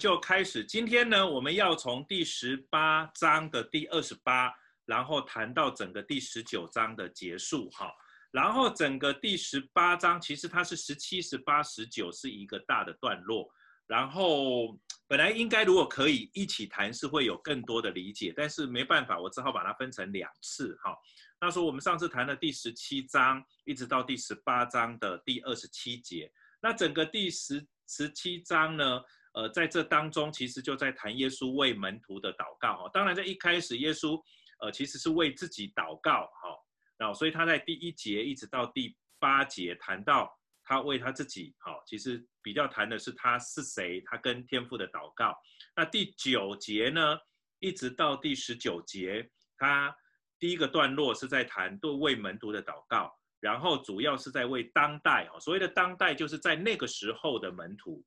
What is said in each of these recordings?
就开始。今天呢，我们要从第十八章的第二十八，然后谈到整个第十九章的结束，哈。然后整个第十八章其实它是十七、十八、十九是一个大的段落。然后本来应该如果可以一起谈，是会有更多的理解，但是没办法，我只好把它分成两次，哈。那说我们上次谈了第十七章，一直到第十八章的第二十七节。那整个第十十七章呢，呃，在这当中其实就在谈耶稣为门徒的祷告，哈。当然在一开始，耶稣呃其实是为自己祷告，哈。然后所以他在第一节一直到第八节谈到他为他自己，好，其实比较谈的是他是谁，他跟天父的祷告。那第九节呢，一直到第十九节，他第一个段落是在谈对为门徒的祷告，然后主要是在为当代，哦，所谓的当代就是在那个时候的门徒。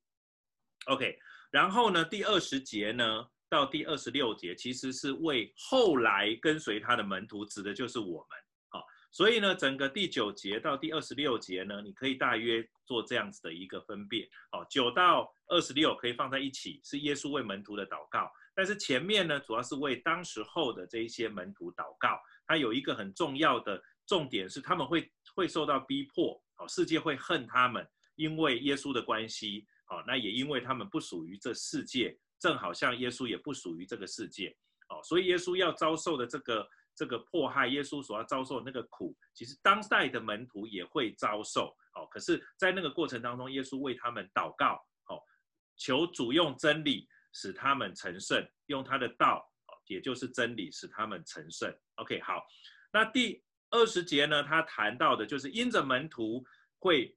OK，然后呢，第二十节呢到第二十六节，其实是为后来跟随他的门徒，指的就是我们。好所以呢，整个第九节到第二十六节呢，你可以大约做这样子的一个分辨。好，九到二十六可以放在一起，是耶稣为门徒的祷告。但是前面呢，主要是为当时候的这一些门徒祷告。它有一个很重要的重点是，他们会会受到逼迫，好，世界会恨他们，因为耶稣的关系，好，那也因为他们不属于这世界，正好像耶稣也不属于这个世界，哦，所以耶稣要遭受的这个。这个迫害，耶稣所要遭受的那个苦，其实当代的门徒也会遭受。哦，可是，在那个过程当中，耶稣为他们祷告，哦，求主用真理使他们成圣，用他的道，哦也就是真理使他们成圣。OK，好，那第二十节呢，他谈到的就是因着门徒会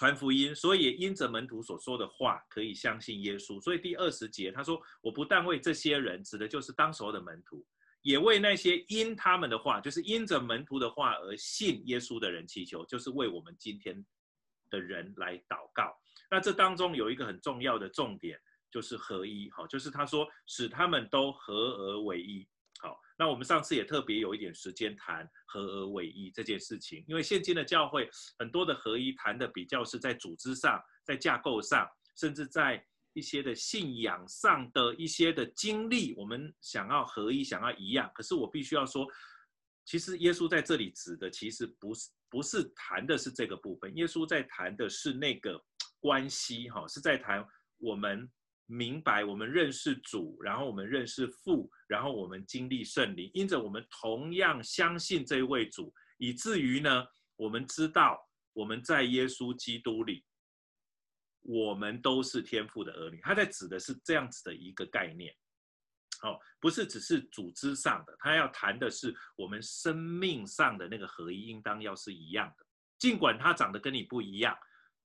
传福音，所以因着门徒所说的话可以相信耶稣。所以第二十节他说：“我不但为这些人，指的就是当时候的门徒。”也为那些因他们的话，就是因着门徒的话而信耶稣的人祈求，就是为我们今天的人来祷告。那这当中有一个很重要的重点，就是合一。好，就是他说使他们都合而为一。那我们上次也特别有一点时间谈合而为一这件事情，因为现今的教会很多的合一谈的比较是在组织上、在架构上，甚至在。一些的信仰上的一些的经历，我们想要合一，想要一样。可是我必须要说，其实耶稣在这里指的，其实不是不是谈的是这个部分。耶稣在谈的是那个关系，哈，是在谈我们明白，我们认识主，然后我们认识父，然后我们经历圣灵，因着我们同样相信这一位主，以至于呢，我们知道我们在耶稣基督里。我们都是天父的儿女，他在指的是这样子的一个概念，好，不是只是组织上的，他要谈的是我们生命上的那个合一，应当要是一样的。尽管他长得跟你不一样，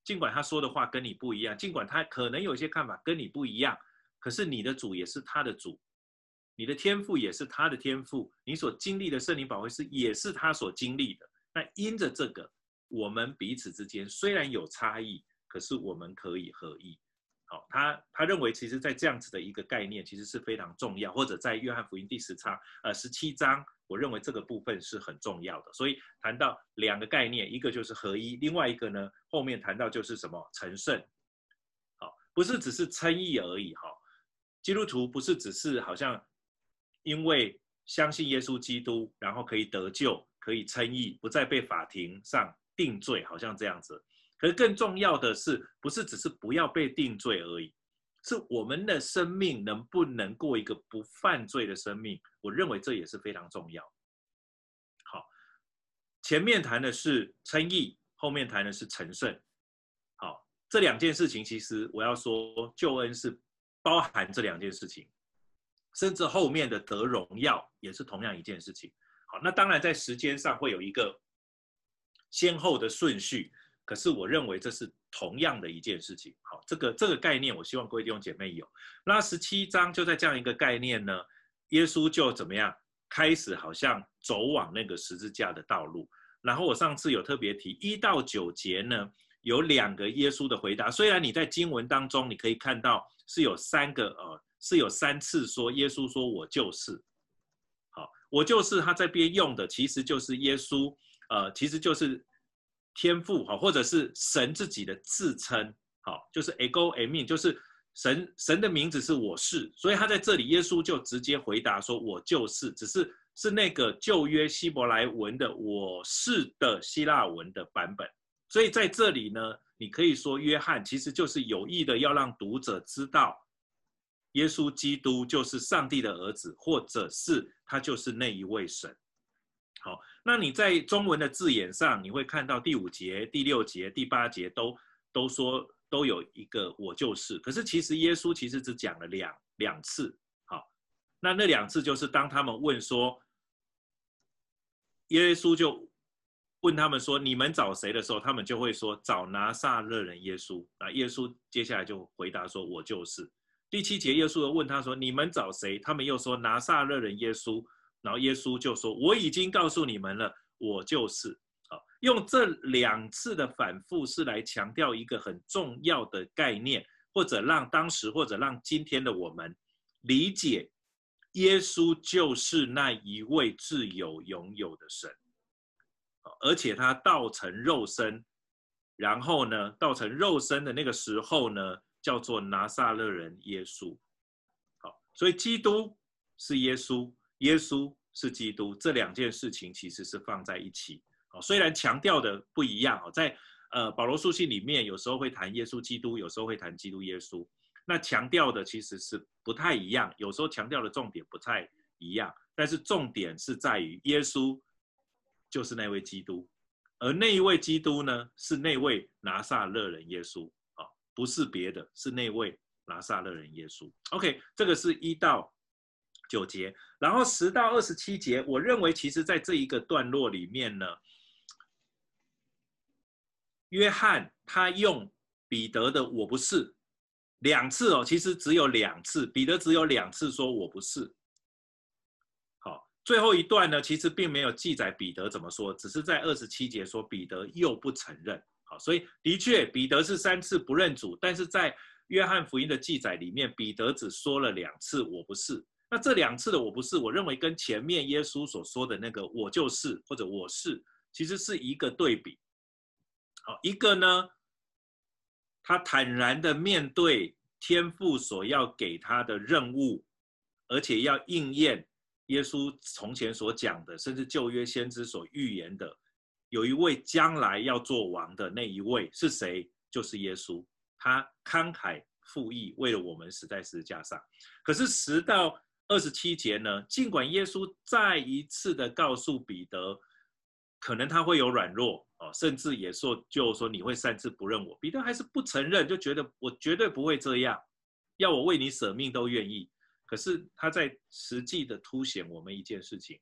尽管他说的话跟你不一样，尽管他可能有些看法跟你不一样，可是你的主也是他的主，你的天赋也是他的天赋，你所经历的圣灵保惠师也是他所经历的。那因着这个，我们彼此之间虽然有差异。可是我们可以合一，好，他他认为，其实，在这样子的一个概念，其实是非常重要。或者在约翰福音第十章，呃，十七章，我认为这个部分是很重要的。所以谈到两个概念，一个就是合一，另外一个呢，后面谈到就是什么成圣，好，不是只是称义而已，哈。基督徒不是只是好像因为相信耶稣基督，然后可以得救，可以称义，不再被法庭上定罪，好像这样子。可是更重要的是，不是只是不要被定罪而已，是我们的生命能不能过一个不犯罪的生命？我认为这也是非常重要。好，前面谈的是称义，后面谈的是成圣。好，这两件事情其实我要说，救恩是包含这两件事情，甚至后面的得荣耀也是同样一件事情。好，那当然在时间上会有一个先后的顺序。可是我认为这是同样的一件事情。好，这个这个概念，我希望各位弟兄姐妹有。那十七章就在这样一个概念呢，耶稣就怎么样开始好像走往那个十字架的道路。然后我上次有特别提一到九节呢，有两个耶稣的回答。虽然你在经文当中你可以看到是有三个呃，是有三次说耶稣说我就是。好，我就是他这边用的其实就是耶稣，呃，其实就是。天赋哈，或者是神自己的自称，好，就是 ego eimi，就是神神的名字是我是，所以他在这里，耶稣就直接回答说：“我就是。”只是是那个旧约希伯来文的“我是”的希腊文的版本。所以在这里呢，你可以说约翰其实就是有意的要让读者知道，耶稣基督就是上帝的儿子，或者是他就是那一位神。好，那你在中文的字眼上，你会看到第五节、第六节、第八节都都说。都有一个我就是，可是其实耶稣其实只讲了两两次，好，那那两次就是当他们问说，耶稣就问他们说，你们找谁的时候，他们就会说找拿撒勒人耶稣。那耶稣接下来就回答说，我就是。第七节耶稣又问他说，你们找谁？他们又说拿撒勒人耶稣。然后耶稣就说，我已经告诉你们了，我就是。好用这两次的反复是来强调一个很重要的概念，或者让当时或者让今天的我们理解，耶稣就是那一位自有永有的神，而且他道成肉身，然后呢，道成肉身的那个时候呢，叫做拿撒勒人耶稣。好，所以基督是耶稣，耶稣是基督，这两件事情其实是放在一起。哦虽然强调的不一样哦，在呃保罗书信里面，有时候会谈耶稣基督，有时候会谈基督耶稣。那强调的其实是不太一样，有时候强调的重点不太一样，但是重点是在于耶稣就是那位基督，而那一位基督呢，是那位拿撒勒人耶稣啊，不是别的，是那位拿撒勒人耶稣。OK，这个是一到九节，然后十到二十七节，我认为其实在这一个段落里面呢。约翰他用彼得的“我不是”两次哦，其实只有两次，彼得只有两次说“我不是”。好，最后一段呢，其实并没有记载彼得怎么说，只是在二十七节说彼得又不承认。好，所以的确彼得是三次不认主，但是在约翰福音的记载里面，彼得只说了两次“我不是”。那这两次的“我不是”，我认为跟前面耶稣所说的那个“我就是”或者“我是”，其实是一个对比。好，一个呢，他坦然的面对天父所要给他的任务，而且要应验耶稣从前所讲的，甚至旧约先知所预言的，有一位将来要做王的那一位是谁？就是耶稣。他慷慨赴义，为了我们死在十字架上。可是十到二十七节呢，尽管耶稣再一次的告诉彼得，可能他会有软弱。哦，甚至也说，就说你会擅自不认我，彼得还是不承认，就觉得我绝对不会这样，要我为你舍命都愿意。可是他在实际的凸显我们一件事情，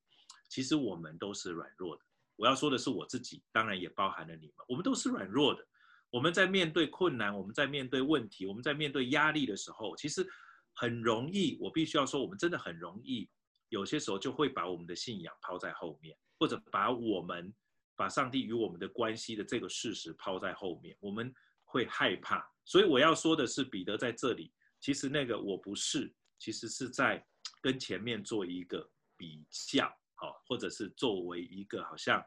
其实我们都是软弱的。我要说的是我自己，当然也包含了你们，我们都是软弱的。我们在面对困难，我们在面对问题，我们在面对压力的时候，其实很容易。我必须要说，我们真的很容易，有些时候就会把我们的信仰抛在后面，或者把我们。把上帝与我们的关系的这个事实抛在后面，我们会害怕。所以我要说的是，彼得在这里，其实那个我不是，其实是在跟前面做一个比较，好，或者是作为一个好像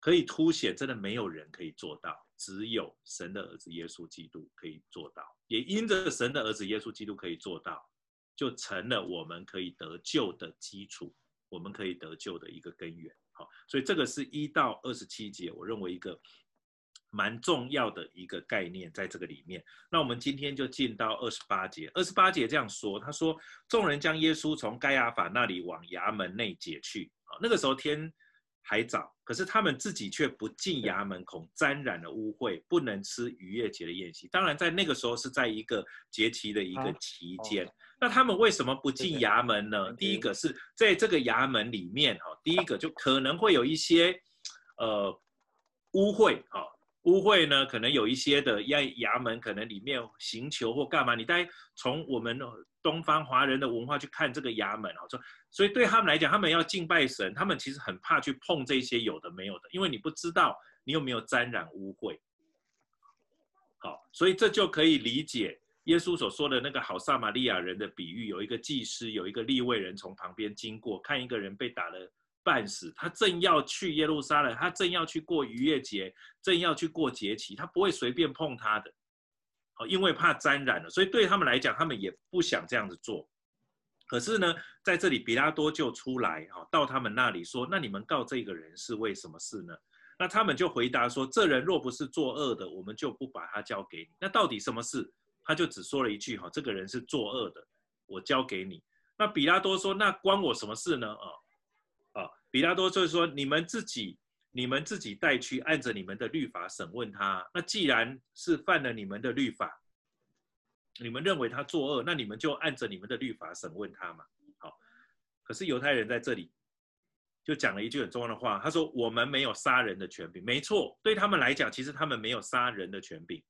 可以凸显，真的没有人可以做到，只有神的儿子耶稣基督可以做到。也因着神的儿子耶稣基督可以做到，就成了我们可以得救的基础，我们可以得救的一个根源。好所以这个是一到二十七节，我认为一个蛮重要的一个概念，在这个里面。那我们今天就进到二十八节。二十八节这样说，他说：“众人将耶稣从盖亚法那里往衙门内解去。啊，那个时候天还早，可是他们自己却不进衙门，恐沾染了污秽，不能吃逾越节的宴席。当然，在那个时候是在一个节期的一个期间。啊”那他们为什么不进衙门呢？第一个是在这个衙门里面，哈，第一个就可能会有一些，呃，污秽，哈，污秽呢，可能有一些的衙衙门，可能里面刑求或干嘛。你大概从我们东方华人的文化去看这个衙门，哈，说，所以对他们来讲，他们要敬拜神，他们其实很怕去碰这些有的没有的，因为你不知道你有没有沾染污秽。好，所以这就可以理解。耶稣所说的那个好撒玛利亚人的比喻，有一个祭司，有一个利未人从旁边经过，看一个人被打了半死，他正要去耶路撒冷，他正要去过逾越节，正要去过节期，他不会随便碰他的。好，因为怕沾染了，所以对他们来讲，他们也不想这样子做。可是呢，在这里，比拉多就出来，哈，到他们那里说：“那你们告这个人是为什么事呢？”那他们就回答说：“这人若不是作恶的，我们就不把他交给你。”那到底什么事？他就只说了一句：“哈，这个人是作恶的，我交给你。”那比拉多说：“那关我什么事呢？”啊，比拉多就是说：“你们自己，你们自己带去，按着你们的律法审问他。那既然是犯了你们的律法。”你们认为他作恶，那你们就按着你们的律法审问他嘛。好，可是犹太人在这里就讲了一句很重要的话，他说：“我们没有杀人的权柄。”没错，对他们来讲，其实他们没有杀人的权柄。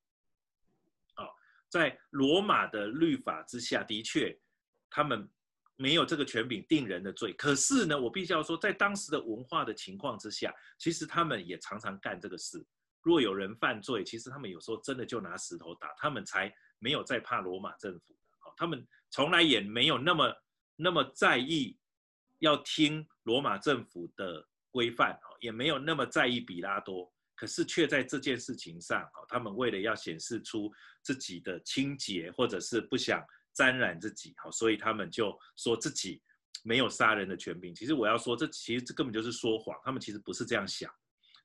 好，在罗马的律法之下，的确他们没有这个权柄定人的罪。可是呢，我必须要说，在当时的文化的情况之下，其实他们也常常干这个事。若有人犯罪，其实他们有时候真的就拿石头打他们才。没有在怕罗马政府，好，他们从来也没有那么那么在意要听罗马政府的规范，也没有那么在意比拉多，可是却在这件事情上，他们为了要显示出自己的清洁，或者是不想沾染自己，好，所以他们就说自己没有杀人的权柄。其实我要说，这其实这根本就是说谎，他们其实不是这样想。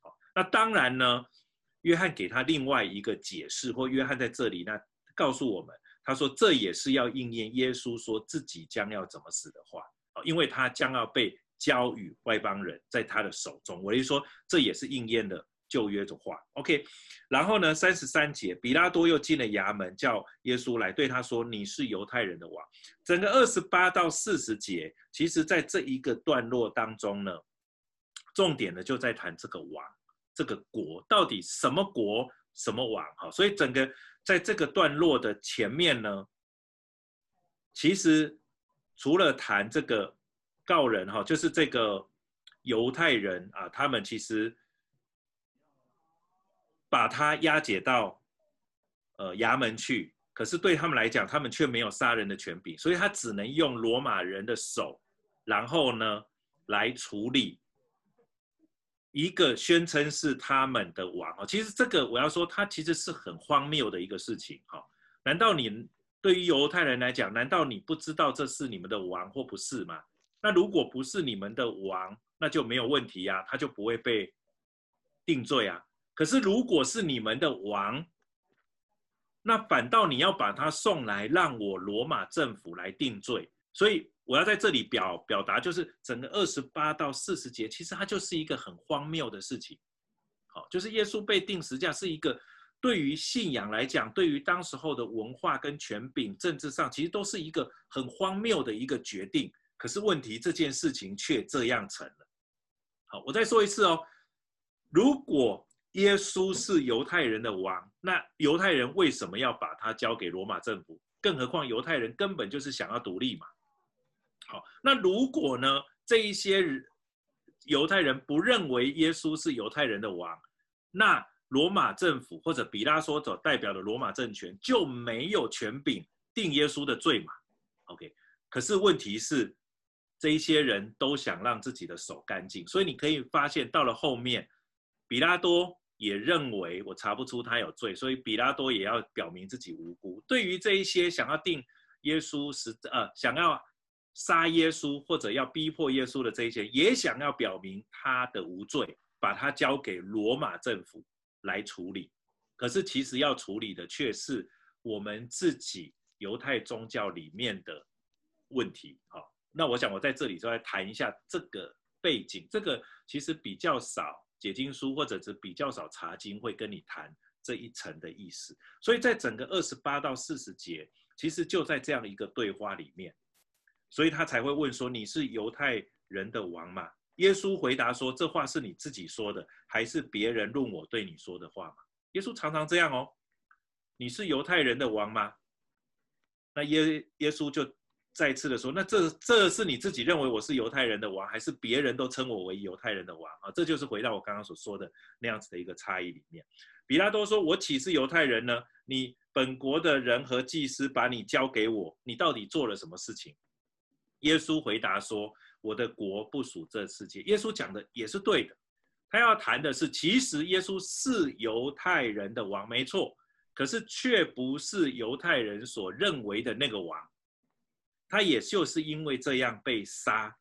好，那当然呢，约翰给他另外一个解释，或约翰在这里那。告诉我们，他说这也是要应验耶稣说自己将要怎么死的话，因为他将要被交与外邦人，在他的手中。我就说这也是应验的旧约的话。OK，然后呢，三十三节，比拉多又进了衙门，叫耶稣来，对他说：“你是犹太人的王。”整个二十八到四十节，其实在这一个段落当中呢，重点呢就在谈这个王，这个国到底什么国，什么王？哈，所以整个。在这个段落的前面呢，其实除了谈这个告人哈，就是这个犹太人啊，他们其实把他押解到呃衙门去，可是对他们来讲，他们却没有杀人的权柄，所以他只能用罗马人的手，然后呢来处理。一个宣称是他们的王啊，其实这个我要说，他其实是很荒谬的一个事情哈。难道你对于犹太人来讲，难道你不知道这是你们的王或不是吗？那如果不是你们的王，那就没有问题呀，他就不会被定罪啊。可是如果是你们的王，那反倒你要把他送来，让我罗马政府来定罪，所以。我要在这里表表达，就是整个二十八到四十节，其实它就是一个很荒谬的事情。好，就是耶稣被钉十架是一个对于信仰来讲，对于当时候的文化跟权柄、政治上，其实都是一个很荒谬的一个决定。可是问题，这件事情却这样成了。好，我再说一次哦，如果耶稣是犹太人的王，那犹太人为什么要把他交给罗马政府？更何况犹太人根本就是想要独立嘛。好，那如果呢？这一些犹太人不认为耶稣是犹太人的王，那罗马政府或者比拉多所代表的罗马政权就没有权柄定耶稣的罪嘛？OK，可是问题是，这一些人都想让自己的手干净，所以你可以发现到了后面，比拉多也认为我查不出他有罪，所以比拉多也要表明自己无辜。对于这一些想要定耶稣是呃想要。杀耶稣或者要逼迫耶稣的这一些，也想要表明他的无罪，把他交给罗马政府来处理。可是其实要处理的却是我们自己犹太宗教里面的问题。好，那我想我在这里就来谈一下这个背景。这个其实比较少解经书或者是比较少查经会跟你谈这一层的意思。所以在整个二十八到四十节，其实就在这样一个对话里面。所以他才会问说：“你是犹太人的王吗？”耶稣回答说：“这话是你自己说的，还是别人论我对你说的话吗？”耶稣常常这样哦。你是犹太人的王吗？那耶耶稣就再次的说：“那这这是你自己认为我是犹太人的王，还是别人都称我为犹太人的王啊？”这就是回到我刚刚所说的那样子的一个差异里面。比拉多说：“我岂是犹太人呢？你本国的人和祭司把你交给我，你到底做了什么事情？”耶稣回答说：“我的国不属这世界。”耶稣讲的也是对的。他要谈的是，其实耶稣是犹太人的王，没错。可是却不是犹太人所认为的那个王，他也就是因为这样被杀。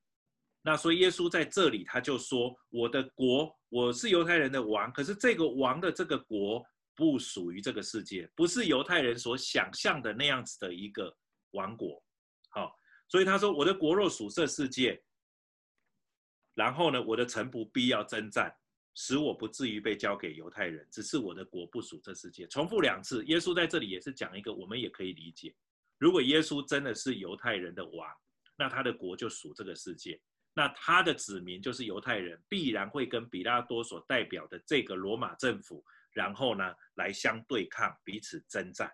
那所以耶稣在这里他就说：“我的国，我是犹太人的王，可是这个王的这个国不属于这个世界，不是犹太人所想象的那样子的一个王国。”好，所以他说：“我的国若属这世界，然后呢，我的臣仆必要征战，使我不至于被交给犹太人。只是我的国不属这世界。”重复两次，耶稣在这里也是讲一个我们也可以理解：如果耶稣真的是犹太人的王，那他的国就属这个世界。那他的子民就是犹太人，必然会跟比拉多所代表的这个罗马政府，然后呢来相对抗，彼此征战。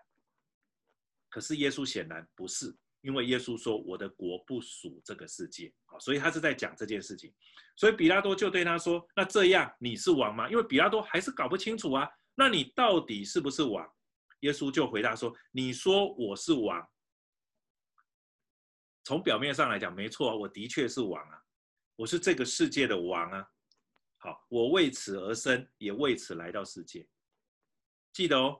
可是耶稣显然不是，因为耶稣说：“我的国不属这个世界。”啊，所以他是在讲这件事情。所以比拉多就对他说：“那这样你是王吗？”因为比拉多还是搞不清楚啊，那你到底是不是王？耶稣就回答说：“你说我是王，从表面上来讲，没错，我的确是王啊。”我是这个世界的王啊！好，我为此而生，也为此来到世界。记得哦，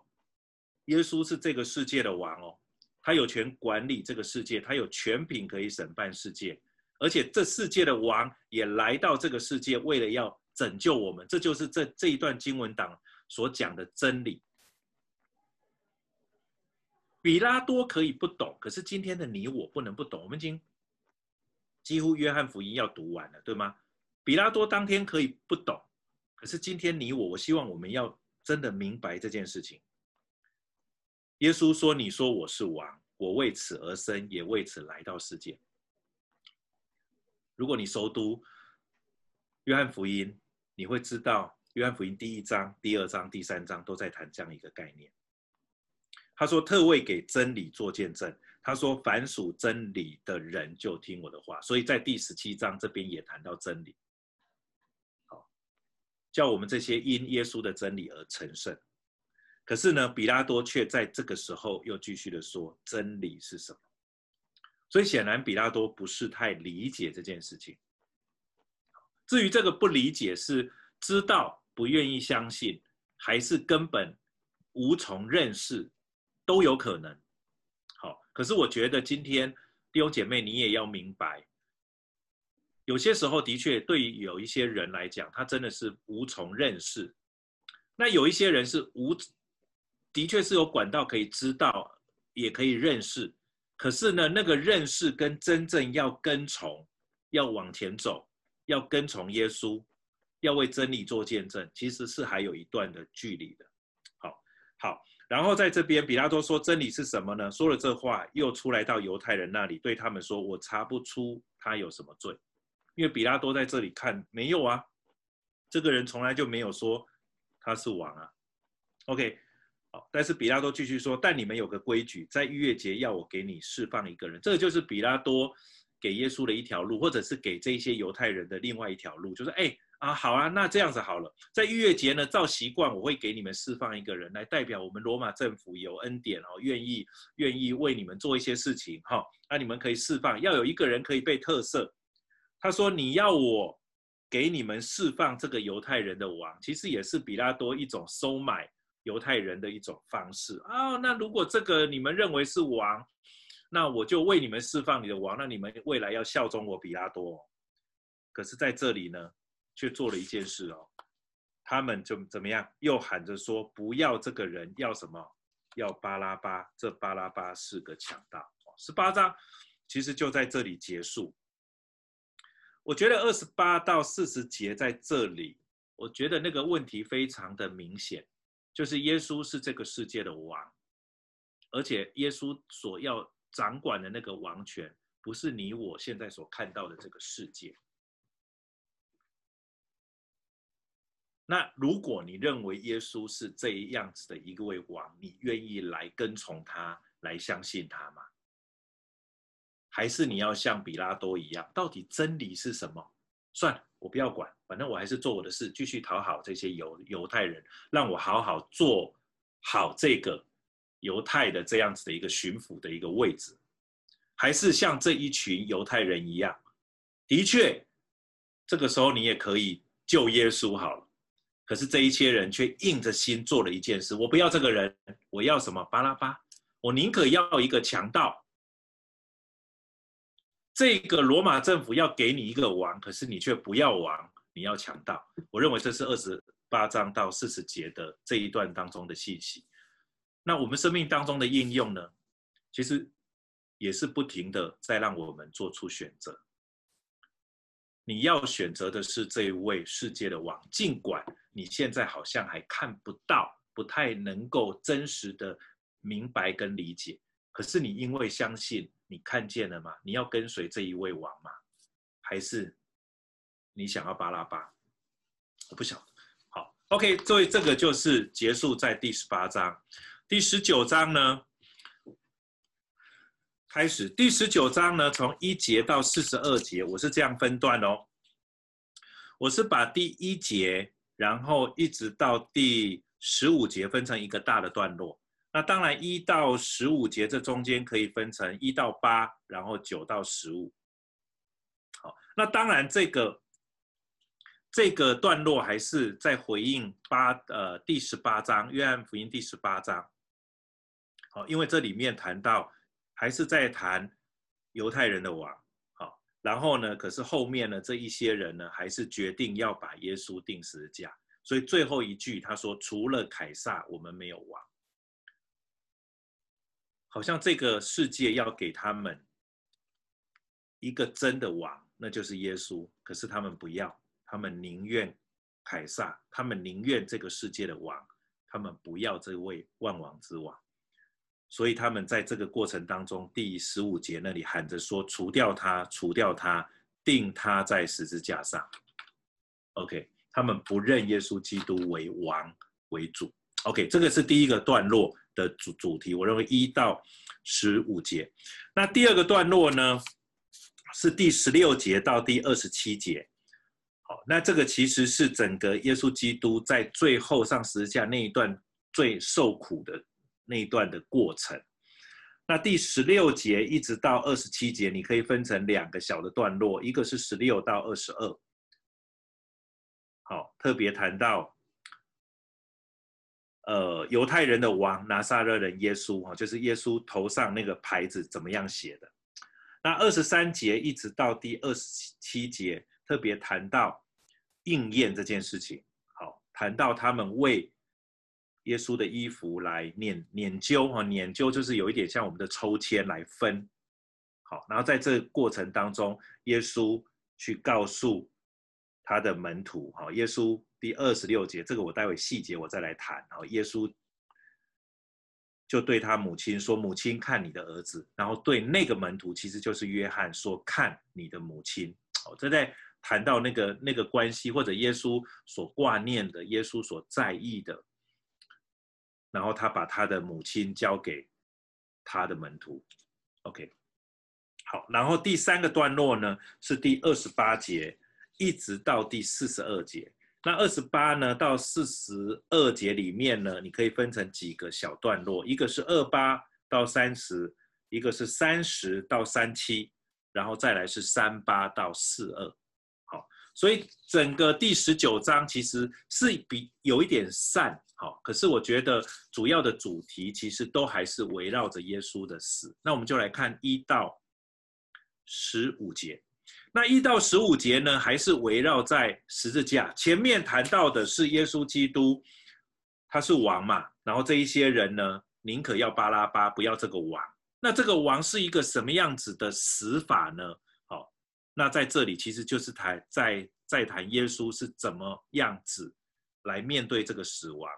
耶稣是这个世界的王哦，他有权管理这个世界，他有权柄可以审判世界，而且这世界的王也来到这个世界，为了要拯救我们。这就是这这一段经文档所讲的真理。比拉多可以不懂，可是今天的你我不能不懂。我们已经。几乎约翰福音要读完了，对吗？比拉多当天可以不懂，可是今天你我，我希望我们要真的明白这件事情。耶稣说：“你说我是王，我为此而生，也为此来到世界。”如果你熟读约翰福音，你会知道约翰福音第一章、第二章、第三章都在谈这样一个概念。他说：“特为给真理做见证。”他说：“凡属真理的人就听我的话。”所以在第十七章这边也谈到真理，好，叫我们这些因耶稣的真理而成圣。可是呢，比拉多却在这个时候又继续的说：“真理是什么？”所以显然比拉多不是太理解这件事情。至于这个不理解是知道不愿意相信，还是根本无从认识，都有可能。好可是我觉得今天弟兄姐妹，你也要明白，有些时候的确对于有一些人来讲，他真的是无从认识。那有一些人是无，的确是有管道可以知道，也可以认识。可是呢，那个认识跟真正要跟从、要往前走、要跟从耶稣、要为真理做见证，其实是还有一段的距离的。好，然后在这边，比拉多说：“真理是什么呢？”说了这话，又出来到犹太人那里，对他们说：“我查不出他有什么罪，因为比拉多在这里看没有啊，这个人从来就没有说他是王啊。”OK，好，但是比拉多继续说：“但你们有个规矩，在逾越节要我给你释放一个人，这就是比拉多给耶稣的一条路，或者是给这些犹太人的另外一条路，就是哎。”啊，好啊，那这样子好了，在逾越节呢，照习惯我会给你们释放一个人来代表我们罗马政府有恩典哦，愿意愿意为你们做一些事情哈、哦。那你们可以释放，要有一个人可以被特赦。他说你要我给你们释放这个犹太人的王，其实也是比拉多一种收买犹太人的一种方式、哦。那如果这个你们认为是王，那我就为你们释放你的王，那你们未来要效忠我比拉多。可是在这里呢？却做了一件事哦，他们就怎么样？又喊着说：“不要这个人，要什么？要巴拉巴。这巴拉巴是个强盗。”十八章其实就在这里结束。我觉得二十八到四十节在这里，我觉得那个问题非常的明显，就是耶稣是这个世界的王，而且耶稣所要掌管的那个王权，不是你我现在所看到的这个世界。那如果你认为耶稣是这样子的一位王，你愿意来跟从他，来相信他吗？还是你要像比拉多一样，到底真理是什么？算了，我不要管，反正我还是做我的事，继续讨好这些犹犹太人，让我好好做好这个犹太的这样子的一个巡抚的一个位置，还是像这一群犹太人一样，的确，这个时候你也可以救耶稣好了。可是这一些人却硬着心做了一件事：我不要这个人，我要什么？巴拉巴，我宁可要一个强盗。这个罗马政府要给你一个王，可是你却不要王，你要强盗。我认为这是二十八章到四十节的这一段当中的信息。那我们生命当中的应用呢？其实也是不停的在让我们做出选择。你要选择的是这位世界的王，尽管你现在好像还看不到，不太能够真实的明白跟理解。可是你因为相信。你看见了吗？你要跟随这一位王吗？还是你想要巴拉巴？我不晓得。好，OK，所以这个就是结束在第十八章。第十九章呢，开始。第十九章呢，从一节到四十二节，我是这样分段哦。我是把第一节，然后一直到第十五节分成一个大的段落。那当然，一到十五节这中间可以分成一到八，然后九到十五。好，那当然这个这个段落还是在回应八呃第十八章约翰福音第十八章。好，因为这里面谈到还是在谈犹太人的王。然后呢，可是后面呢这一些人呢还是决定要把耶稣钉十字架。所以最后一句他说：“除了凯撒，我们没有王。”好像这个世界要给他们一个真的王，那就是耶稣。可是他们不要，他们宁愿凯撒，他们宁愿这个世界的王，他们不要这位万王之王。所以他们在这个过程当中，第十五节那里喊着说：“除掉他，除掉他，钉他在十字架上。” OK，他们不认耶稣基督为王为主。OK，这个是第一个段落。的主主题，我认为一到十五节。那第二个段落呢，是第十六节到第二十七节。好，那这个其实是整个耶稣基督在最后上十字架那一段最受苦的那一段的过程。那第十六节一直到二十七节，你可以分成两个小的段落，一个是十六到二十二。好，特别谈到。呃，犹太人的王拿撒勒人耶稣哈，就是耶稣头上那个牌子怎么样写的？那二十三节一直到第二十七节，特别谈到应验这件事情。好，谈到他们为耶稣的衣服来拈拈阄哈，拈阄就是有一点像我们的抽签来分。好，然后在这过程当中，耶稣去告诉他的门徒哈，耶稣。第二十六节，这个我待会细节我再来谈。然后耶稣就对他母亲说：“母亲，看你的儿子。”然后对那个门徒，其实就是约翰说：“看你的母亲。”哦，这在谈到那个那个关系，或者耶稣所挂念的，耶稣所在意的。然后他把他的母亲交给他的门徒。OK，好。然后第三个段落呢，是第二十八节一直到第四十二节。那二十八呢到四十二节里面呢，你可以分成几个小段落，一个是二八到三十，一个是三十到三七，然后再来是三八到四二。好，所以整个第十九章其实是比有一点散，好，可是我觉得主要的主题其实都还是围绕着耶稣的死。那我们就来看一到十五节。那一到十五节呢，还是围绕在十字架。前面谈到的是耶稣基督，他是王嘛。然后这一些人呢，宁可要巴拉巴，不要这个王。那这个王是一个什么样子的死法呢？好，那在这里其实就是谈在在谈耶稣是怎么样子来面对这个死亡。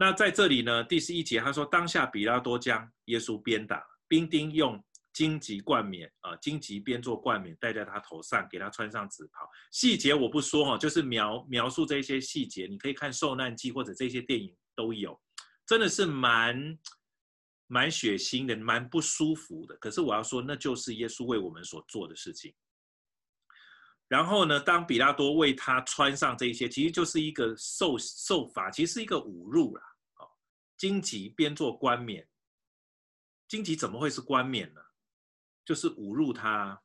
那在这里呢，第十一节他说，当下比拉多将耶稣鞭打，兵丁用。荆棘冠冕啊，荆棘编做冠冕戴在他头上，给他穿上紫袍。细节我不说哈，就是描描述这些细节，你可以看《受难记》或者这些电影都有，真的是蛮蛮血腥的，蛮不舒服的。可是我要说，那就是耶稣为我们所做的事情。然后呢，当比拉多为他穿上这些，其实就是一个受受罚，其实是一个侮辱啦。荆棘编做冠冕，荆棘怎么会是冠冕呢？就是侮辱他，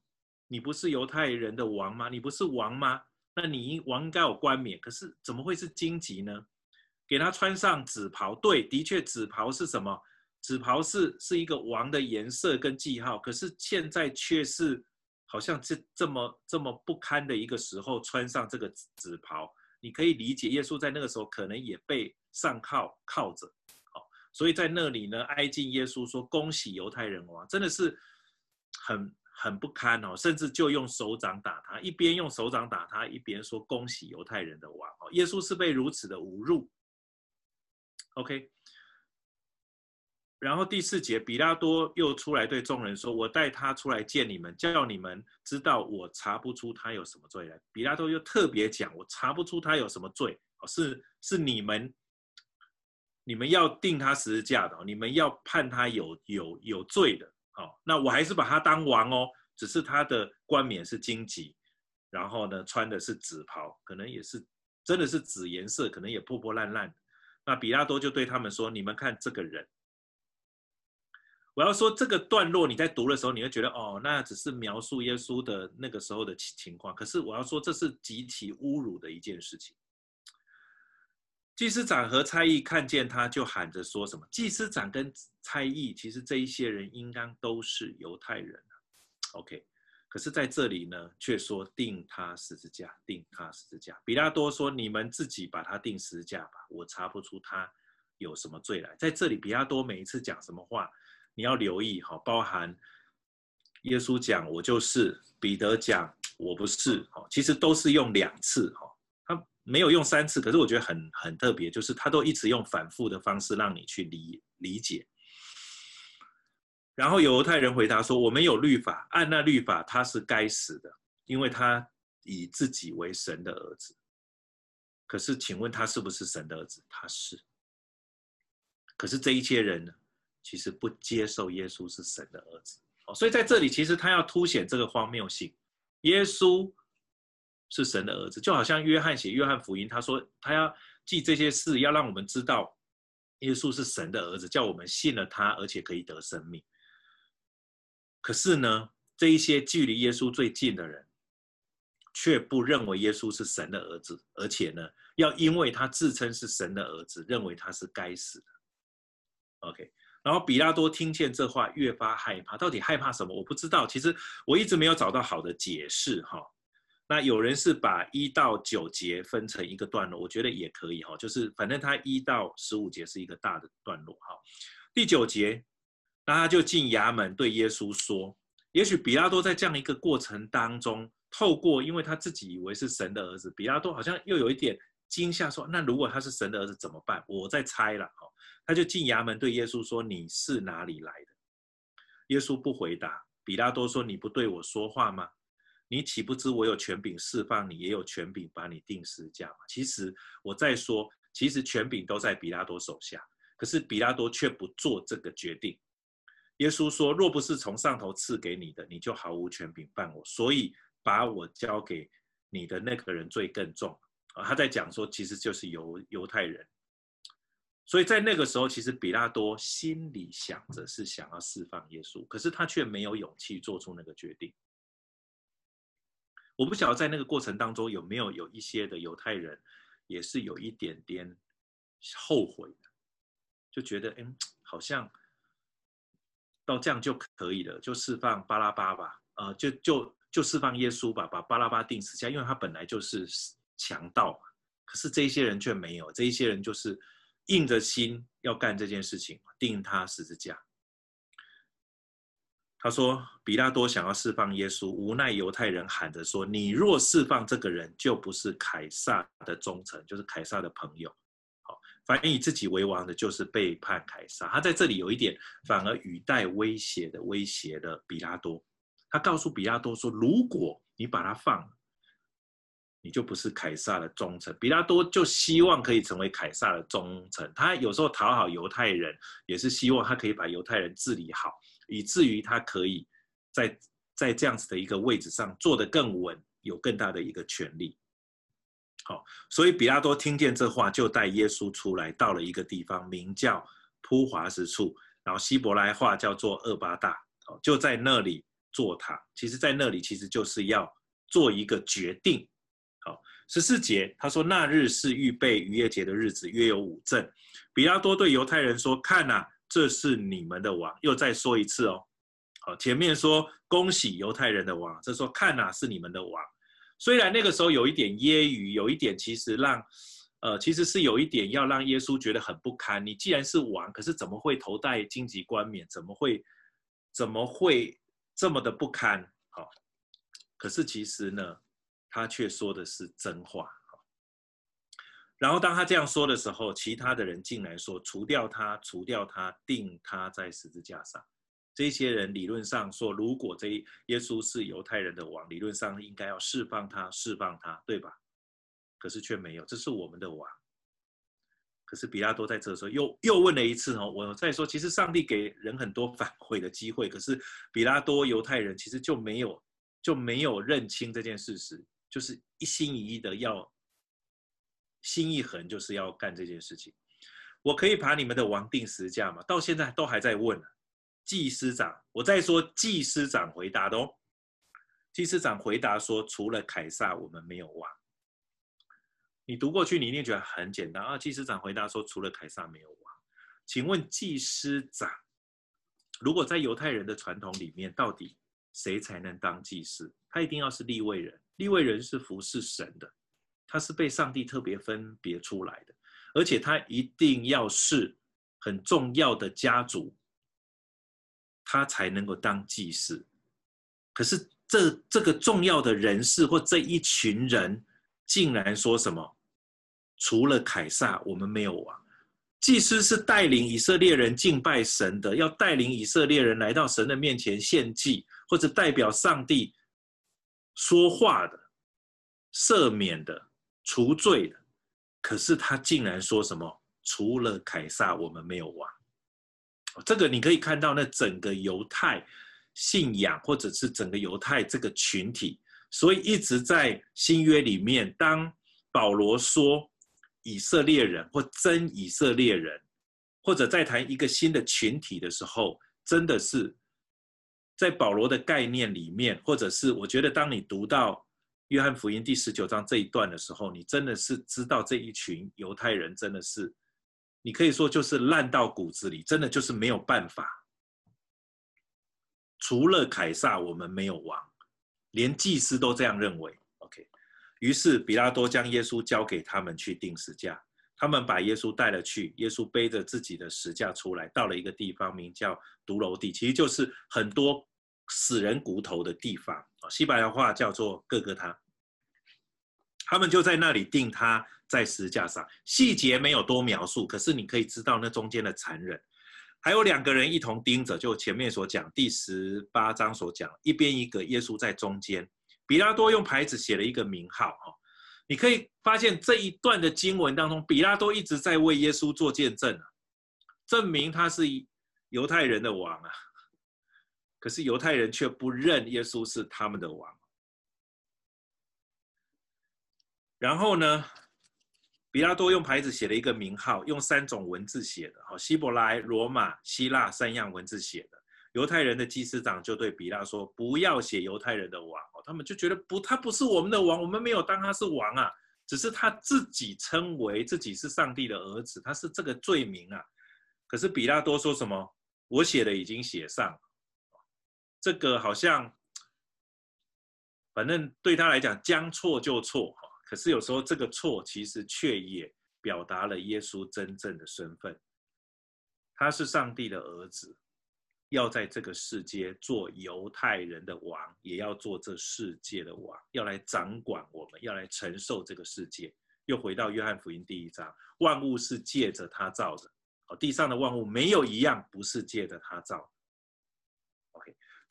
你不是犹太人的王吗？你不是王吗？那你王应该有冠冕，可是怎么会是荆棘呢？给他穿上紫袍，对，的确紫袍是什么？紫袍是是一个王的颜色跟记号，可是现在却是好像这这么这么不堪的一个时候穿上这个紫袍，你可以理解耶稣在那个时候可能也被上铐铐着，所以在那里呢挨近耶稣说恭喜犹太人王，真的是很。很不堪哦，甚至就用手掌打他，一边用手掌打他，一边说恭喜犹太人的王哦。耶稣是被如此的侮辱。OK，然后第四节，比拉多又出来对众人说：“我带他出来见你们，叫你们知道我查不出他有什么罪来。”比拉多又特别讲：“我查不出他有什么罪，是是你们，你们要定他十字架的，你们要判他有有有罪的。”好，那我还是把他当王哦，只是他的冠冕是荆棘，然后呢，穿的是紫袍，可能也是真的是紫颜色，可能也破破烂烂。那比拉多就对他们说：“你们看这个人。”我要说这个段落你在读的时候，你会觉得哦，那只是描述耶稣的那个时候的情况。可是我要说，这是极其侮辱的一件事情。祭司长和差役看见他，就喊着说什么？祭司长跟差役，其实这一些人应当都是犹太人啊。OK，可是在这里呢，却说定他十字架，定他十字架。比拉多说：“你们自己把他定十字架吧，我查不出他有什么罪来。”在这里，比拉多每一次讲什么话，你要留意哈，包含耶稣讲“我就是”，彼得讲“我不是”，哈，其实都是用两次哈。没有用三次，可是我觉得很很特别，就是他都一直用反复的方式让你去理理解。然后犹太人回答说：“我们有律法，按那律法他是该死的，因为他以自己为神的儿子。可是，请问他是不是神的儿子？他是。可是这一些人呢，其实不接受耶稣是神的儿子。哦，所以在这里其实他要凸显这个荒谬性，耶稣。”是神的儿子，就好像约翰写约翰福音，他说他要记这些事，要让我们知道耶稣是神的儿子，叫我们信了他，而且可以得生命。可是呢，这一些距离耶稣最近的人，却不认为耶稣是神的儿子，而且呢，要因为他自称是神的儿子，认为他是该死的。OK，然后比拉多听见这话，越发害怕。到底害怕什么？我不知道。其实我一直没有找到好的解释，哈。那有人是把一到九节分成一个段落，我觉得也可以哈，就是反正他一到十五节是一个大的段落哈。第九节，那他就进衙门对耶稣说，也许比拉多在这样一个过程当中，透过因为他自己以为是神的儿子，比拉多好像又有一点惊吓，说那如果他是神的儿子怎么办？我在猜了哈，他就进衙门对耶稣说，你是哪里来的？耶稣不回答，比拉多说，你不对我说话吗？你岂不知我有权柄释放你，也有权柄把你定十字架吗？其实我在说，其实权柄都在比拉多手下，可是比拉多却不做这个决定。耶稣说：“若不是从上头赐给你的，你就毫无权柄办我。所以把我交给你的那个人罪更重。”啊，他在讲说，其实就是犹犹太人。所以在那个时候，其实比拉多心里想着是想要释放耶稣，可是他却没有勇气做出那个决定。我不晓得在那个过程当中有没有有一些的犹太人，也是有一点点后悔的，就觉得嗯，好像到这样就可以了，就释放巴拉巴吧，呃，就就就释放耶稣吧，把巴拉巴钉死下，因为他本来就是强盗嘛。可是这些人却没有，这一些人就是硬着心要干这件事情，钉他十字架。他说：“比拉多想要释放耶稣，无奈犹太人喊着说：‘你若释放这个人，就不是凯撒的忠臣，就是凯撒的朋友。’好，反以自己为王的，就是背叛凯撒。他在这里有一点，反而语带威胁的威胁了比拉多。他告诉比拉多说：‘如果你把他放，你就不是凯撒的忠臣。’比拉多就希望可以成为凯撒的忠臣。他有时候讨好犹太人，也是希望他可以把犹太人治理好。”以至于他可以在在这样子的一个位置上坐得更稳，有更大的一个权力。好，所以比拉多听见这话，就带耶稣出来，到了一个地方，名叫铺华石处，然后希伯来话叫做厄巴大，就在那里坐堂。其实，在那里其实就是要做一个决定。好，十四节他说，那日是预备逾越节的日子，约有五阵。比拉多对犹太人说：“看呐，这是你们的王。”又再说一次哦。好，前面说恭喜犹太人的王，这说看呐是你们的王。虽然那个时候有一点揶揄，有一点其实让，呃，其实是有一点要让耶稣觉得很不堪。你既然是王，可是怎么会头戴荆棘冠冕？怎么会，怎么会这么的不堪？好，可是其实呢，他却说的是真话。然后当他这样说的时候，其他的人进来说：除掉他，除掉他，钉他在十字架上。这些人理论上说，如果这耶稣是犹太人的王，理论上应该要释放他，释放他，对吧？可是却没有，这是我们的王。可是比拉多在这时候又又问了一次哦，我再说，其实上帝给人很多 反悔的机会，可是比拉多犹太人其实就没有就没有认清这件事实，就是一心一意的要心一横，就是要干这件事情。我可以把你们的王定十字架吗？到现在都还在问。祭司长，我再说祭司长回答的哦。祭司长回答说：“除了凯撒，我们没有王。”你读过去，你一定觉得很简单啊。祭司长回答说：“除了凯撒，没有王。”请问祭司长，如果在犹太人的传统里面，到底谁才能当祭司？他一定要是立位人。立位人是服侍神的，他是被上帝特别分别出来的，而且他一定要是很重要的家族。他才能够当祭司，可是这这个重要的人士或这一群人，竟然说什么？除了凯撒，我们没有王。祭司是带领以色列人敬拜神的，要带领以色列人来到神的面前献祭，或者代表上帝说话的、赦免的、除罪的。可是他竟然说什么？除了凯撒，我们没有王。这个你可以看到，那整个犹太信仰，或者是整个犹太这个群体，所以一直在新约里面，当保罗说以色列人或真以色列人，或者在谈一个新的群体的时候，真的是在保罗的概念里面，或者是我觉得当你读到约翰福音第十九章这一段的时候，你真的是知道这一群犹太人真的是。你可以说就是烂到骨子里，真的就是没有办法。除了凯撒，我们没有王，连祭司都这样认为。OK，于是比拉多将耶稣交给他们去钉十架，他们把耶稣带了去，耶稣背着自己的十架出来，到了一个地方名叫髑髅地，其实就是很多死人骨头的地方，西班牙话叫做各各他。他们就在那里钉他。在十字架上，细节没有多描述，可是你可以知道那中间的残忍。还有两个人一同盯着，就前面所讲第十八章所讲，一边一个，耶稣在中间。比拉多用牌子写了一个名号，哈，你可以发现这一段的经文当中，比拉多一直在为耶稣做见证啊，证明他是犹太人的王啊。可是犹太人却不认耶稣是他们的王。然后呢？比拉多用牌子写了一个名号，用三种文字写的，好，希伯来、罗马、希腊三样文字写的。犹太人的祭司长就对比拉说：“不要写犹太人的王哦。”他们就觉得不，他不是我们的王，我们没有当他是王啊，只是他自己称为自己是上帝的儿子，他是这个罪名啊。可是比拉多说什么？我写的已经写上，这个好像，反正对他来讲，将错就错哈。可是有时候这个错其实却也表达了耶稣真正的身份，他是上帝的儿子，要在这个世界做犹太人的王，也要做这世界的王，要来掌管我们，要来承受这个世界。又回到约翰福音第一章，万物是借着他造的，哦，地上的万物没有一样不是借着他造。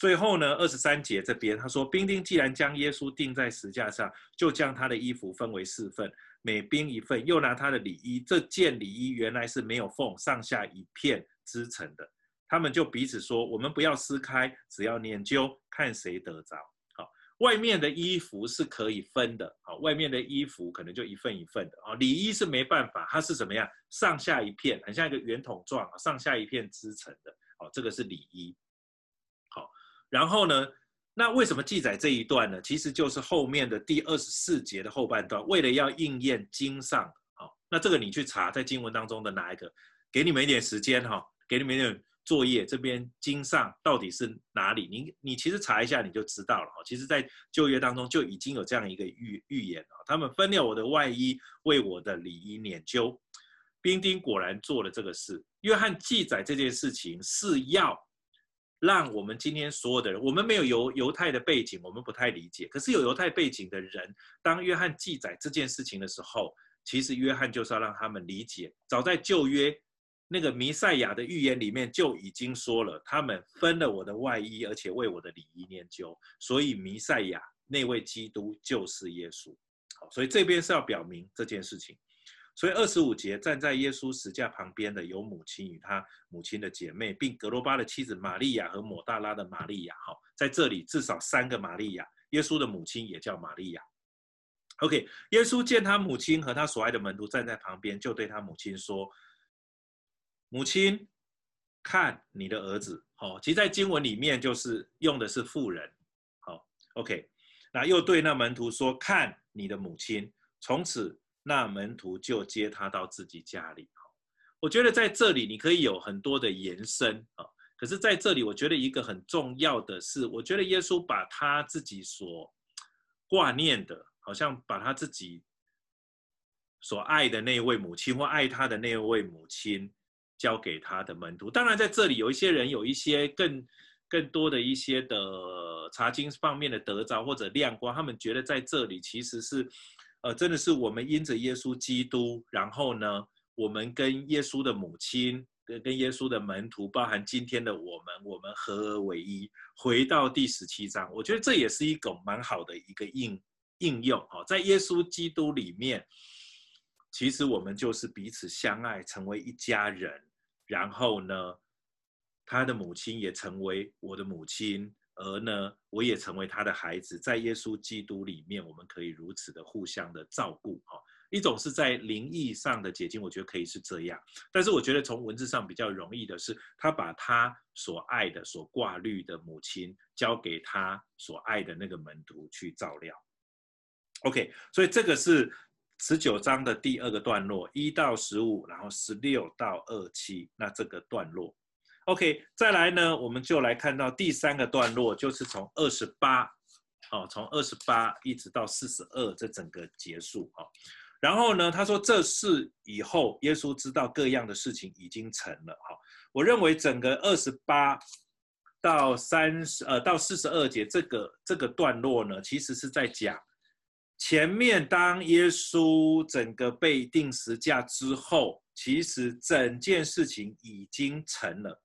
最后呢，二十三节这边他说，兵丁既然将耶稣钉在十架上，就将他的衣服分为四份，每兵一份，又拿他的里衣，这件里衣原来是没有缝，上下一片织成的。他们就彼此说：“我们不要撕开，只要研究，看谁得着。”好，外面的衣服是可以分的，好，外面的衣服可能就一份一份的啊，里衣是没办法，它是怎么样？上下一片，很像一个圆筒状，上下一片织成的，好，这个是里衣。然后呢，那为什么记载这一段呢？其实就是后面的第二十四节的后半段，为了要应验经上。好，那这个你去查在经文当中的哪一个？给你们一点时间哈，给你们一点作业。这边经上到底是哪里？你你其实查一下你就知道了哈。其实，在旧约当中就已经有这样一个预预言了。他们分了我的外衣，为我的里衣拈阄。兵丁果然做了这个事。约翰记载这件事情是要。让我们今天所有的人，我们没有犹犹太的背景，我们不太理解。可是有犹太背景的人，当约翰记载这件事情的时候，其实约翰就是要让他们理解。早在旧约那个弥赛亚的预言里面就已经说了，他们分了我的外衣，而且为我的礼仪念旧。所以弥赛亚那位基督就是耶稣。好，所以这边是要表明这件事情。所以二十五节站在耶稣十架旁边的有母亲与他母亲的姐妹，并格罗巴的妻子玛利亚和抹大拉的玛利亚。好，在这里至少三个玛利亚。耶稣的母亲也叫玛利亚。OK，耶稣见他母亲和他所爱的门徒站在旁边，就对他母亲说：“母亲，看你的儿子。”好，其实，在经文里面就是用的是妇人。好，OK，那又对那门徒说：“看你的母亲。”从此。那门徒就接他到自己家里。我觉得在这里你可以有很多的延伸啊。可是在这里，我觉得一个很重要的是，我觉得耶稣把他自己所挂念的，好像把他自己所爱的那位母亲或爱他的那位母亲交给他的门徒。当然，在这里有一些人有一些更更多的一些的查经方面的得着或者亮光，他们觉得在这里其实是。呃，真的是我们因着耶稣基督，然后呢，我们跟耶稣的母亲，跟跟耶稣的门徒，包含今天的我们，我们合而为一。回到第十七章，我觉得这也是一个蛮好的一个应应用哦，在耶稣基督里面，其实我们就是彼此相爱，成为一家人。然后呢，他的母亲也成为我的母亲。而呢，我也成为他的孩子，在耶稣基督里面，我们可以如此的互相的照顾哈。一种是在灵意上的结晶，我觉得可以是这样。但是我觉得从文字上比较容易的是，他把他所爱的、所挂虑的母亲交给他所爱的那个门徒去照料。OK，所以这个是十九章的第二个段落，一到十五，然后十六到二七，那这个段落。OK，再来呢，我们就来看到第三个段落，就是从二十八，好，从二十八一直到四十二，这整个结束啊。然后呢，他说这事以后，耶稣知道各样的事情已经成了。哈，我认为整个二十八到三十，呃，到四十二节这个这个段落呢，其实是在讲前面当耶稣整个被钉十架之后，其实整件事情已经成了。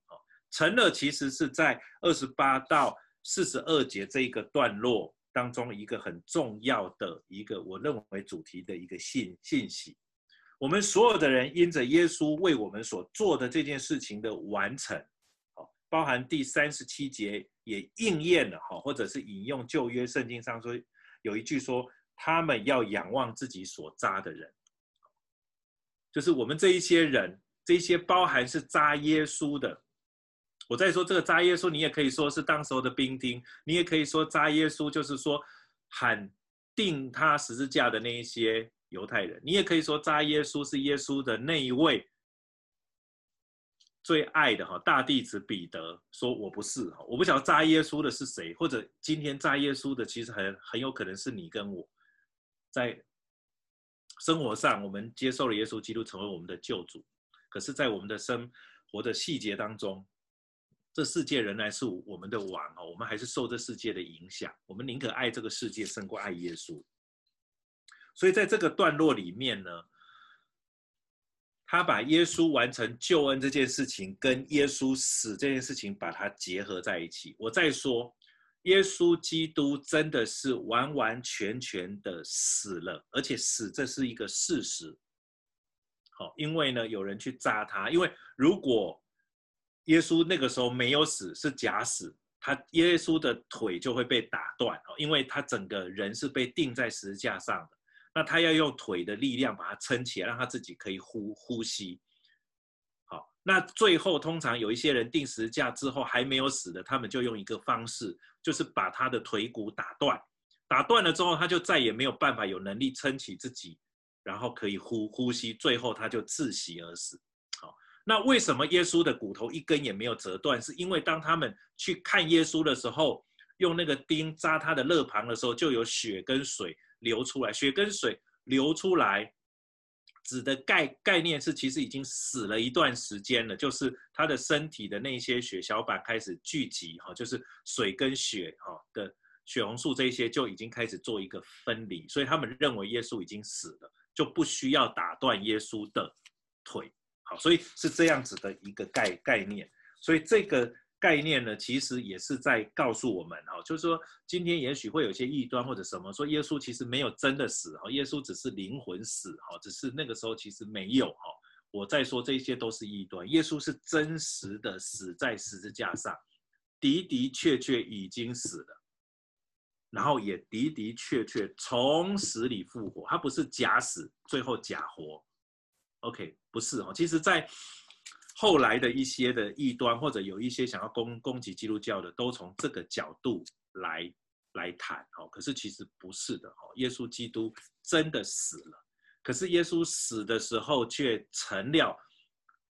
成了，其实是在二十八到四十二节这一个段落当中一个很重要的一个，我认为主题的一个信信息。我们所有的人因着耶稣为我们所做的这件事情的完成，好包含第三十七节也应验了哈，或者是引用旧约圣经上说有一句说，他们要仰望自己所扎的人，就是我们这一些人，这些包含是扎耶稣的。我再说这个扎耶稣，你也可以说是当时候的兵丁，你也可以说扎耶稣就是说喊钉他十字架的那一些犹太人，你也可以说扎耶稣是耶稣的那一位最爱的哈大弟子彼得，说我不是哈，我不晓得扎耶稣的是谁，或者今天扎耶稣的其实很很有可能是你跟我，在生活上我们接受了耶稣基督成为我们的救主，可是，在我们的生活的细节当中。这世界仍然是我们的王哦，我们还是受这世界的影响。我们宁可爱这个世界胜过爱耶稣。所以在这个段落里面呢，他把耶稣完成救恩这件事情跟耶稣死这件事情把它结合在一起。我再说，耶稣基督真的是完完全全的死了，而且死这是一个事实。好，因为呢，有人去扎他，因为如果耶稣那个时候没有死，是假死。他耶稣的腿就会被打断哦，因为他整个人是被钉在十字架上的。那他要用腿的力量把它撑起来，让他自己可以呼呼吸。好，那最后通常有一些人钉十字架之后还没有死的，他们就用一个方式，就是把他的腿骨打断，打断了之后他就再也没有办法有能力撑起自己，然后可以呼呼吸，最后他就窒息而死。那为什么耶稣的骨头一根也没有折断？是因为当他们去看耶稣的时候，用那个钉扎他的肋旁的时候，就有血跟水流出来，血跟水流出来。指的概概念是，其实已经死了一段时间了，就是他的身体的那些血小板开始聚集，哈，就是水跟血，哈的血红素这些就已经开始做一个分离，所以他们认为耶稣已经死了，就不需要打断耶稣的腿，好，所以是这样子的一个概概念，所以这个。概念呢，其实也是在告诉我们哈，就是说今天也许会有些异端或者什么说耶稣其实没有真的死哈，耶稣只是灵魂死哈，只是那个时候其实没有哈。我再说这些都是异端，耶稣是真实的死在十字架上，的的确确已经死了，然后也的的确确从死里复活，他不是假死最后假活，OK 不是哦，其实在。后来的一些的异端，或者有一些想要攻攻击基督教的，都从这个角度来来谈哦。可是其实不是的哦，耶稣基督真的死了，可是耶稣死的时候却成了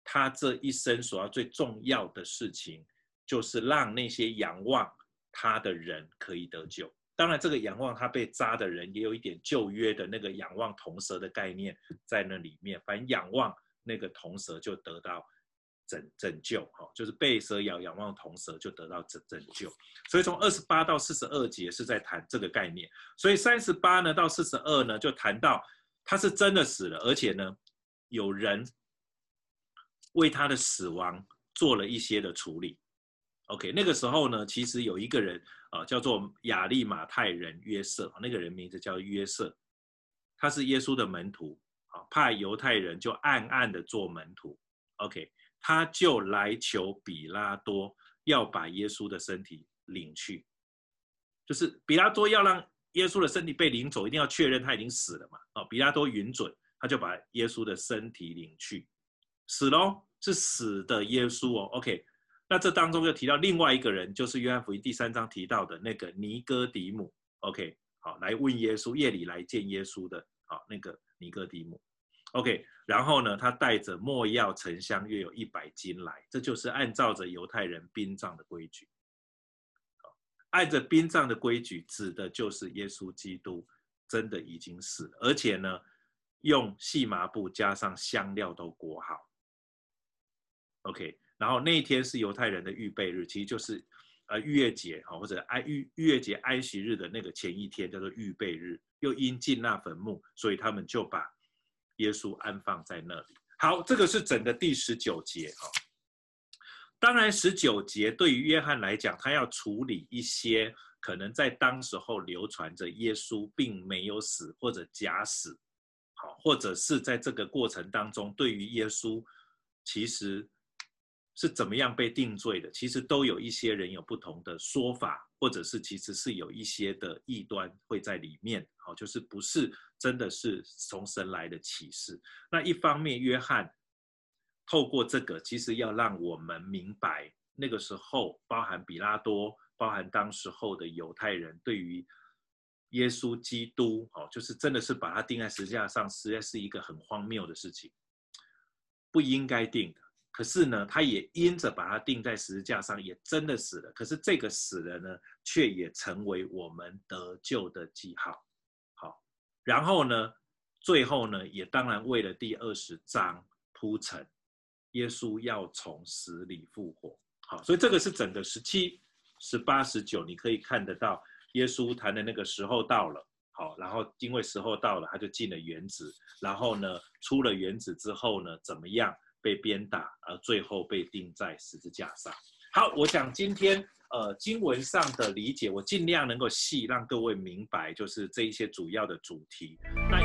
他这一生所要最重要的事情，就是让那些仰望他的人可以得救。当然，这个仰望他被扎的人，也有一点旧约的那个仰望铜蛇的概念在那里面。反正仰望那个铜蛇就得到。拯拯救，哈，就是被蛇咬，仰望铜蛇就得到拯拯救。所以从二十八到四十二节是在谈这个概念。所以三十八呢到四十二呢就谈到他是真的死了，而且呢有人为他的死亡做了一些的处理。OK，那个时候呢其实有一个人啊叫做亚利马太人约瑟，那个人名字叫约瑟，他是耶稣的门徒，啊，怕犹太人就暗暗的做门徒。OK。他就来求比拉多要把耶稣的身体领去，就是比拉多要让耶稣的身体被领走，一定要确认他已经死了嘛。啊，比拉多允准，他就把耶稣的身体领去，死喽，是死的耶稣哦。OK，那这当中又提到另外一个人，就是约翰福音第三章提到的那个尼哥底母。OK，好，来问耶稣，夜里来见耶稣的，好，那个尼哥底母。OK，然后呢，他带着没药、沉香，约有一百斤来，这就是按照着犹太人殡葬的规矩。按着殡葬的规矩，指的就是耶稣基督真的已经死了，而且呢，用细麻布加上香料都裹好。OK，然后那一天是犹太人的预备日，其实就是呃逾越节哈，或者安逾逾越节安息日的那个前一天叫做预备日。又因进那坟墓，所以他们就把。耶稣安放在那里。好，这个是整个第十九节哈。当然，十九节对于约翰来讲，他要处理一些可能在当时候流传着耶稣并没有死或者假死，好，或者是在这个过程当中，对于耶稣其实是怎么样被定罪的，其实都有一些人有不同的说法。或者是其实是有一些的异端会在里面，好，就是不是真的是从神来的启示。那一方面，约翰透过这个，其实要让我们明白，那个时候包含比拉多，包含当时候的犹太人，对于耶稣基督，哦，就是真的是把他钉在十字架上，实在是一个很荒谬的事情，不应该定的。可是呢，他也因着把他钉在十字架上，也真的死了。可是这个死了呢，却也成为我们得救的记号。好，然后呢，最后呢，也当然为了第二十章铺陈，耶稣要从死里复活。好，所以这个是整个十七、十八、十九，你可以看得到，耶稣谈的那个时候到了。好，然后因为时候到了，他就进了园子。然后呢，出了园子之后呢，怎么样？被鞭打，而最后被钉在十字架上。好，我想今天呃经文上的理解，我尽量能够细让各位明白，就是这一些主要的主题。那